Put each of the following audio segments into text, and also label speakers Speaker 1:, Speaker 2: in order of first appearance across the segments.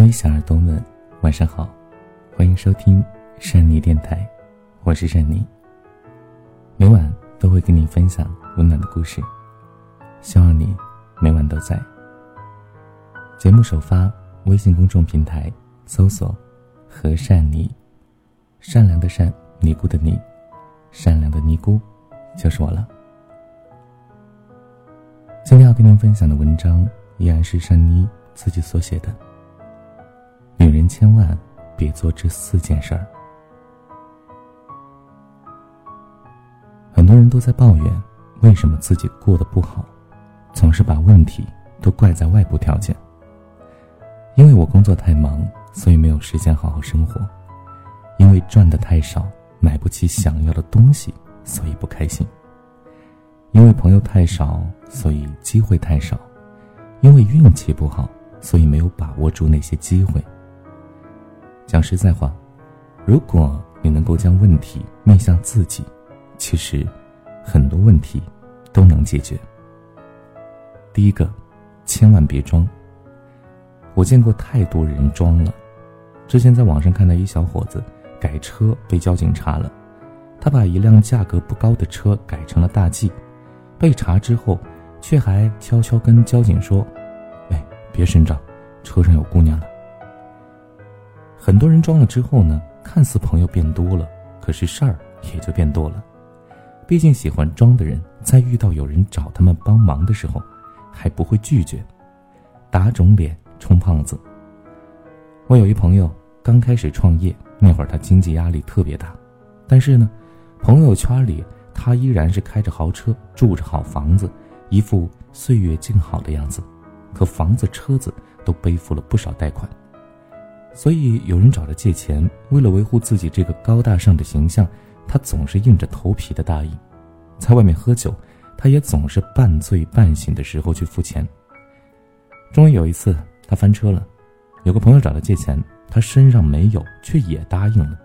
Speaker 1: 各位小耳朵们，晚上好，欢迎收听善妮电台，我是善妮。每晚都会跟你分享温暖的故事，希望你每晚都在。节目首发微信公众平台，搜索“和善妮”，善良的善，尼姑的尼，善良的尼姑，就是我了。今天要跟您分享的文章依然是善妮自己所写的。千万别做这四件事儿。很多人都在抱怨，为什么自己过得不好，总是把问题都怪在外部条件。因为我工作太忙，所以没有时间好好生活；因为赚的太少，买不起想要的东西，所以不开心；因为朋友太少，所以机会太少；因为运气不好，所以没有把握住那些机会。讲实在话，如果你能够将问题面向自己，其实很多问题都能解决。第一个，千万别装。我见过太多人装了。之前在网上看到一小伙子改车被交警查了，他把一辆价格不高的车改成了大 G，被查之后，却还悄悄跟交警说：“哎，别声张，车上有姑娘了。”很多人装了之后呢，看似朋友变多了，可是事儿也就变多了。毕竟喜欢装的人，在遇到有人找他们帮忙的时候，还不会拒绝，打肿脸充胖子。我有一朋友刚开始创业那会儿，他经济压力特别大，但是呢，朋友圈里他依然是开着豪车，住着好房子，一副岁月静好的样子，可房子车子都背负了不少贷款。所以有人找他借钱，为了维护自己这个高大上的形象，他总是硬着头皮的答应。在外面喝酒，他也总是半醉半醒的时候去付钱。终于有一次，他翻车了，有个朋友找他借钱，他身上没有，却也答应了。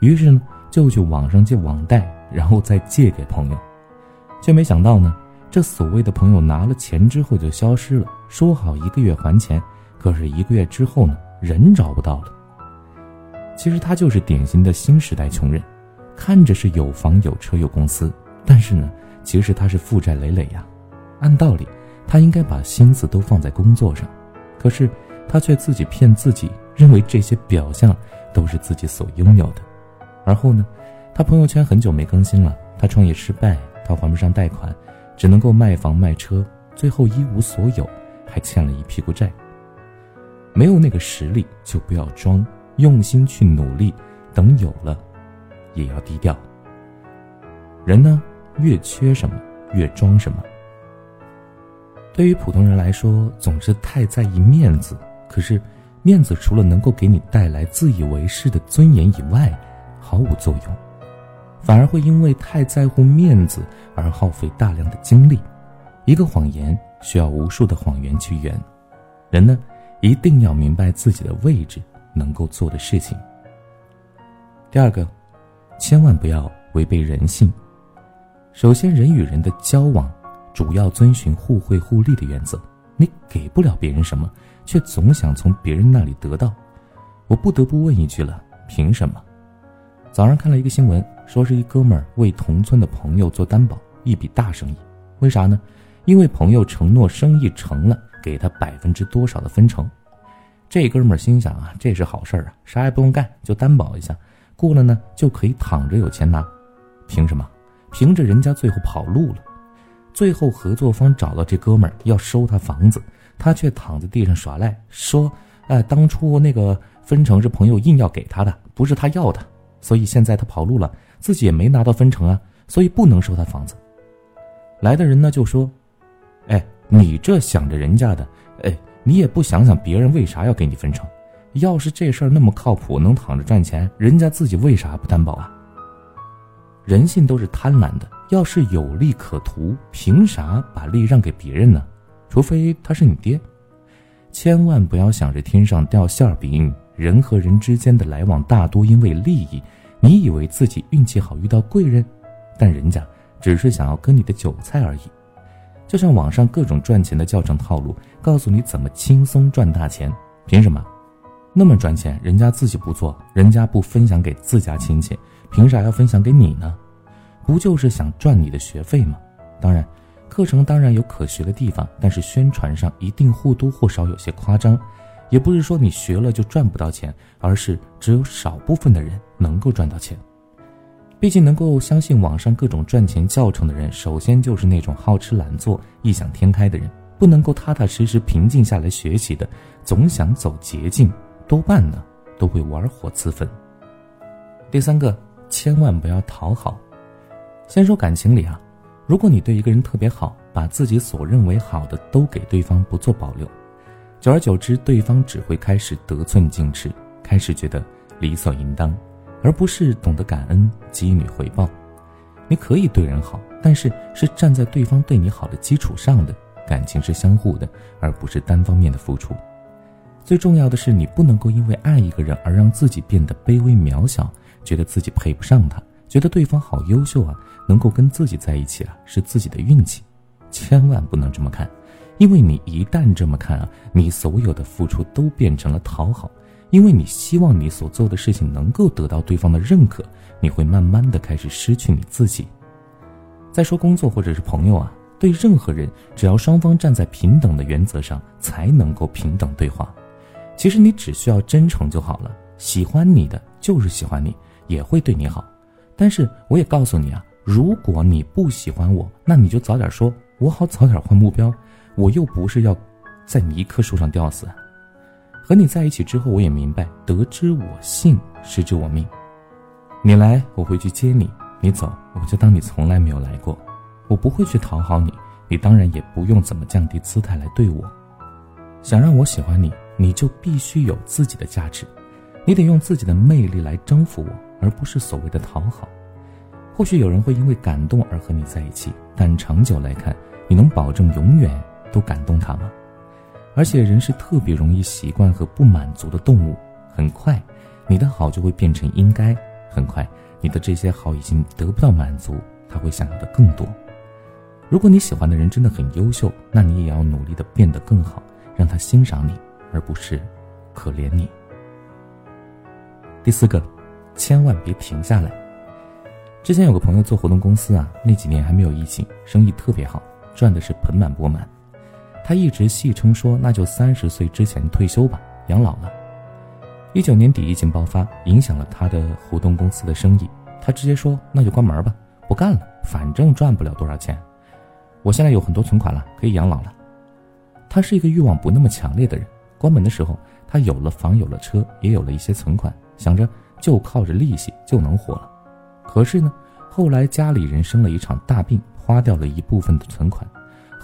Speaker 1: 于是呢，就去网上借网贷，然后再借给朋友。却没想到呢，这所谓的朋友拿了钱之后就消失了，说好一个月还钱，可是一个月之后呢？人找不到了。其实他就是典型的新时代穷人，看着是有房有车有公司，但是呢，其实他是负债累累呀。按道理，他应该把心思都放在工作上，可是他却自己骗自己，认为这些表象都是自己所拥有的。而后呢，他朋友圈很久没更新了，他创业失败，他还不上贷款，只能够卖房卖车，最后一无所有，还欠了一屁股债。没有那个实力就不要装，用心去努力，等有了，也要低调。人呢，越缺什么，越装什么。对于普通人来说，总是太在意面子，可是面子除了能够给你带来自以为是的尊严以外，毫无作用，反而会因为太在乎面子而耗费大量的精力。一个谎言需要无数的谎言去圆，人呢？一定要明白自己的位置，能够做的事情。第二个，千万不要违背人性。首先，人与人的交往主要遵循互惠互利的原则。你给不了别人什么，却总想从别人那里得到，我不得不问一句了：凭什么？早上看了一个新闻，说是一哥们儿为同村的朋友做担保，一笔大生意。为啥呢？因为朋友承诺生意成了。给他百分之多少的分成？这哥们儿心想啊，这是好事儿啊，啥也不用干，就担保一下，过了呢就可以躺着有钱拿。凭什么？凭着人家最后跑路了。最后合作方找到这哥们儿要收他房子，他却躺在地上耍赖，说：“哎，当初那个分成是朋友硬要给他的，不是他要的，所以现在他跑路了，自己也没拿到分成啊，所以不能收他房子。”来的人呢就说：“哎。”你这想着人家的，哎，你也不想想别人为啥要给你分成？要是这事儿那么靠谱，能躺着赚钱，人家自己为啥不担保啊？人性都是贪婪的，要是有利可图，凭啥把利让给别人呢？除非他是你爹。千万不要想着天上掉馅饼，人和人之间的来往大多因为利益，你以为自己运气好遇到贵人，但人家只是想要割你的韭菜而已。就像网上各种赚钱的教程套路，告诉你怎么轻松赚大钱，凭什么？那么赚钱，人家自己不做，人家不分享给自家亲戚，凭啥要分享给你呢？不就是想赚你的学费吗？当然，课程当然有可学的地方，但是宣传上一定或多或少有些夸张。也不是说你学了就赚不到钱，而是只有少部分的人能够赚到钱。毕竟能够相信网上各种赚钱教程的人，首先就是那种好吃懒做、异想天开的人，不能够踏踏实实平静下来学习的，总想走捷径。多半呢都会玩火自焚。第三个，千万不要讨好。先说感情里啊，如果你对一个人特别好，把自己所认为好的都给对方，不做保留，久而久之，对方只会开始得寸进尺，开始觉得理所应当，而不是懂得感恩，给予回报。你可以对人好，但是是站在对方对你好的基础上的，感情是相互的，而不是单方面的付出。最重要的是，你不能够因为爱一个人而让自己变得卑微渺小，觉得自己配不上他，觉得对方好优秀啊，能够跟自己在一起啊，是自己的运气。千万不能这么看，因为你一旦这么看啊，你所有的付出都变成了讨好，因为你希望你所做的事情能够得到对方的认可，你会慢慢的开始失去你自己。再说工作或者是朋友啊，对任何人，只要双方站在平等的原则上，才能够平等对话。其实你只需要真诚就好了，喜欢你的就是喜欢你，也会对你好。但是我也告诉你啊，如果你不喜欢我，那你就早点说，我好早点换目标。我又不是要在你一棵树上吊死。和你在一起之后，我也明白，得之我幸，失之我命。你来，我会去接你；你走，我就当你从来没有来过。我不会去讨好你，你当然也不用怎么降低姿态来对我。想让我喜欢你。你就必须有自己的价值，你得用自己的魅力来征服我，而不是所谓的讨好。或许有人会因为感动而和你在一起，但长久来看，你能保证永远都感动他吗？而且人是特别容易习惯和不满足的动物，很快，你的好就会变成应该；很快，你的这些好已经得不到满足，他会想要的更多。如果你喜欢的人真的很优秀，那你也要努力的变得更好，让他欣赏你。而不是可怜你。第四个，千万别停下来。之前有个朋友做活动公司啊，那几年还没有疫情，生意特别好，赚的是盆满钵满。他一直戏称说，那就三十岁之前退休吧，养老了。一九年底疫情爆发，影响了他的活动公司的生意，他直接说那就关门吧，不干了，反正赚不了多少钱。我现在有很多存款了，可以养老了。他是一个欲望不那么强烈的人。关门的时候，他有了房，有了车，也有了一些存款，想着就靠着利息就能活了。可是呢，后来家里人生了一场大病，花掉了一部分的存款。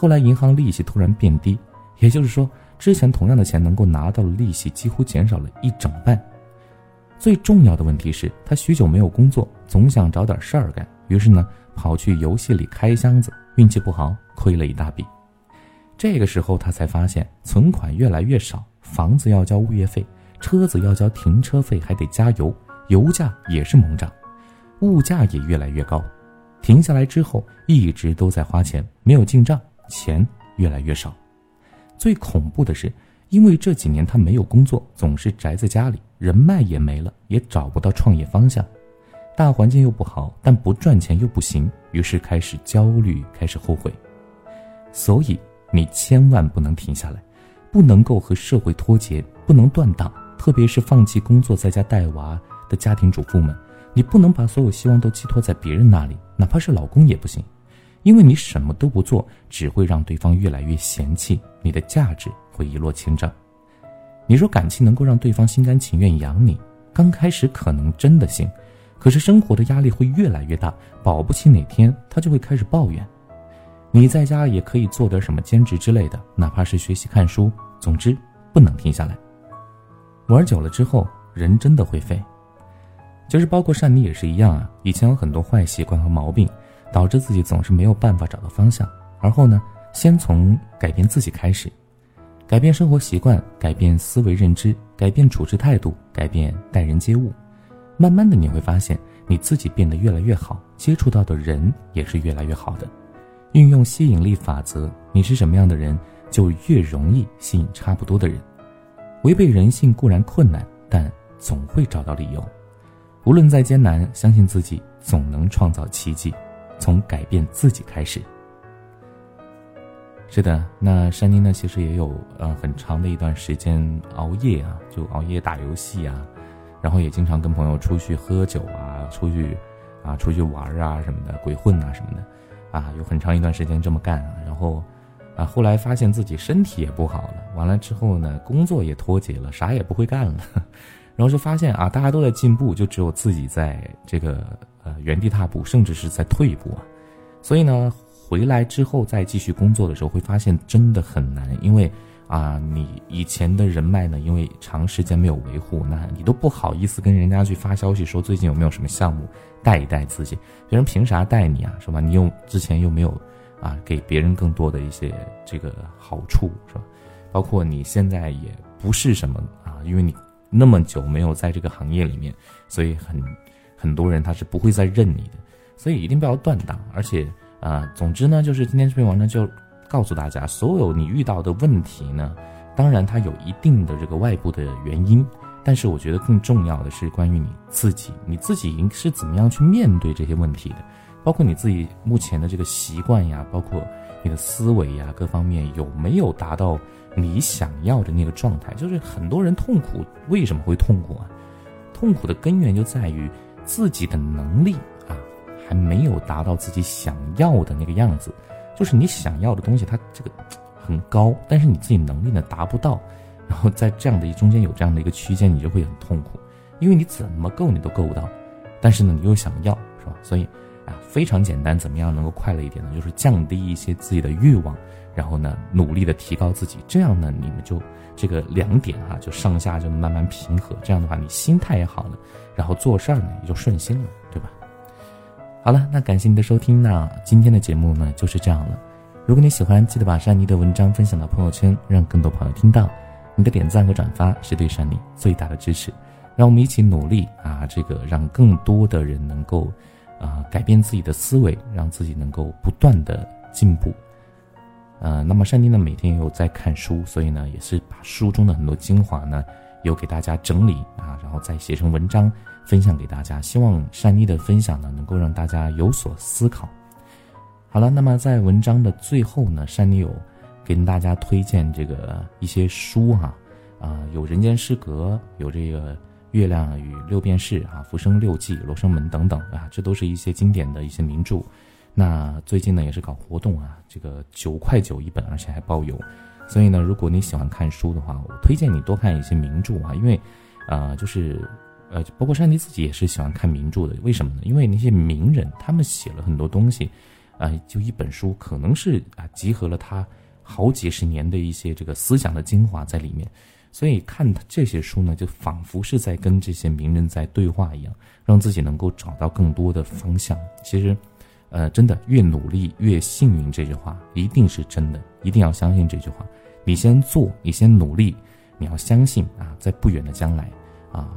Speaker 1: 后来银行利息突然变低，也就是说，之前同样的钱能够拿到的利息几乎减少了一整半。最重要的问题是，他许久没有工作，总想找点事儿干，于是呢，跑去游戏里开箱子，运气不好，亏了一大笔。这个时候，他才发现存款越来越少。房子要交物业费，车子要交停车费，还得加油，油价也是猛涨，物价也越来越高。停下来之后，一直都在花钱，没有进账，钱越来越少。最恐怖的是，因为这几年他没有工作，总是宅在家里，人脉也没了，也找不到创业方向，大环境又不好，但不赚钱又不行，于是开始焦虑，开始后悔。所以你千万不能停下来。不能够和社会脱节，不能断档，特别是放弃工作在家带娃的家庭主妇们，你不能把所有希望都寄托在别人那里，哪怕是老公也不行，因为你什么都不做，只会让对方越来越嫌弃，你的价值会一落千丈。你说感情能够让对方心甘情愿养你，刚开始可能真的行，可是生活的压力会越来越大，保不齐哪天他就会开始抱怨。你在家也可以做点什么兼职之类的，哪怕是学习看书，总之不能停下来。玩久了之后，人真的会废。其实包括善妮也是一样啊，以前有很多坏习惯和毛病，导致自己总是没有办法找到方向。而后呢，先从改变自己开始，改变生活习惯，改变思维认知，改变处事态度，改变待人接物，慢慢的你会发现你自己变得越来越好，接触到的人也是越来越好的。运用吸引力法则，你是什么样的人，就越容易吸引差不多的人。违背人性固然困难，但总会找到理由。无论再艰难，相信自己总能创造奇迹。从改变自己开始。是的，那山妮呢？其实也有呃很长的一段时间熬夜啊，就熬夜打游戏啊，然后也经常跟朋友出去喝酒啊，出去啊出去玩啊什么的，鬼混啊什么的，啊有很长一段时间这么干啊，然后。啊，后来发现自己身体也不好了，完了之后呢，工作也脱节了，啥也不会干了，然后就发现啊，大家都在进步，就只有自己在这个呃原地踏步，甚至是在退步啊。所以呢，回来之后再继续工作的时候，会发现真的很难，因为啊，你以前的人脉呢，因为长时间没有维护，那你都不好意思跟人家去发消息说最近有没有什么项目带一带自己，别人凭啥带你啊，是吧？你又之前又没有。啊，给别人更多的一些这个好处是吧？包括你现在也不是什么啊，因为你那么久没有在这个行业里面，所以很很多人他是不会再认你的，所以一定不要断档。而且啊，总之呢，就是今天这篇文章就告诉大家，所有你遇到的问题呢，当然它有一定的这个外部的原因，但是我觉得更重要的是关于你自己，你自己是怎么样去面对这些问题的。包括你自己目前的这个习惯呀，包括你的思维呀，各方面有没有达到你想要的那个状态？就是很多人痛苦为什么会痛苦啊？痛苦的根源就在于自己的能力啊还没有达到自己想要的那个样子。就是你想要的东西，它这个很高，但是你自己能力呢达不到，然后在这样的一中间有这样的一个区间，你就会很痛苦，因为你怎么够你都够不到，但是呢你又想要，是吧？所以。非常简单，怎么样能够快乐一点呢？就是降低一些自己的欲望，然后呢，努力的提高自己，这样呢，你们就这个两点哈，就上下就慢慢平和。这样的话，你心态也好了，然后做事儿呢也就顺心了，对吧？好了，那感谢你的收听，那今天的节目呢就是这样了。如果你喜欢，记得把珊妮的文章分享到朋友圈，让更多朋友听到。你的点赞和转发是对珊妮最大的支持。让我们一起努力啊，这个让更多的人能够。啊，改变自己的思维，让自己能够不断的进步。呃，那么山妮呢，每天也有在看书，所以呢，也是把书中的很多精华呢，有给大家整理啊，然后再写成文章分享给大家。希望山妮的分享呢，能够让大家有所思考。好了，那么在文章的最后呢，山妮有跟大家推荐这个一些书哈，啊，有《人间失格》，有这个。月亮与六便士啊，浮生六记、罗生门等等啊，这都是一些经典的一些名著。那最近呢也是搞活动啊，这个九块九一本，而且还包邮。所以呢，如果你喜欢看书的话，我推荐你多看一些名著啊，因为，呃，就是呃，包括山迪自己也是喜欢看名著的。为什么呢？因为那些名人他们写了很多东西，啊，就一本书可能是啊集合了他好几十年的一些这个思想的精华在里面。所以看这些书呢，就仿佛是在跟这些名人在对话一样，让自己能够找到更多的方向。其实，呃，真的越努力越幸运，这句话一定是真的，一定要相信这句话。你先做，你先努力，你要相信啊，在不远的将来，啊，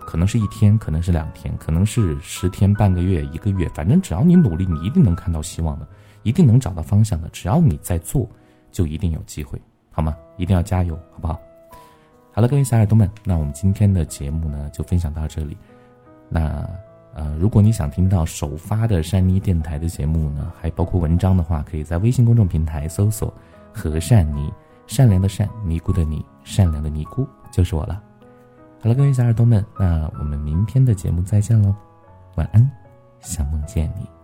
Speaker 1: 可能是一天，可能是两天，可能是十天、半个月、一个月，反正只要你努力，你一定能看到希望的，一定能找到方向的。只要你在做，就一定有机会，好吗？一定要加油，好不好？好了，各位小耳朵们，那我们今天的节目呢就分享到这里。那呃，如果你想听到首发的善妮电台的节目呢，还包括文章的话，可以在微信公众平台搜索“和善妮”，善良的善，尼姑的尼，善良的尼姑就是我了。好了，各位小耳朵们，那我们明天的节目再见喽，晚安，想梦见你。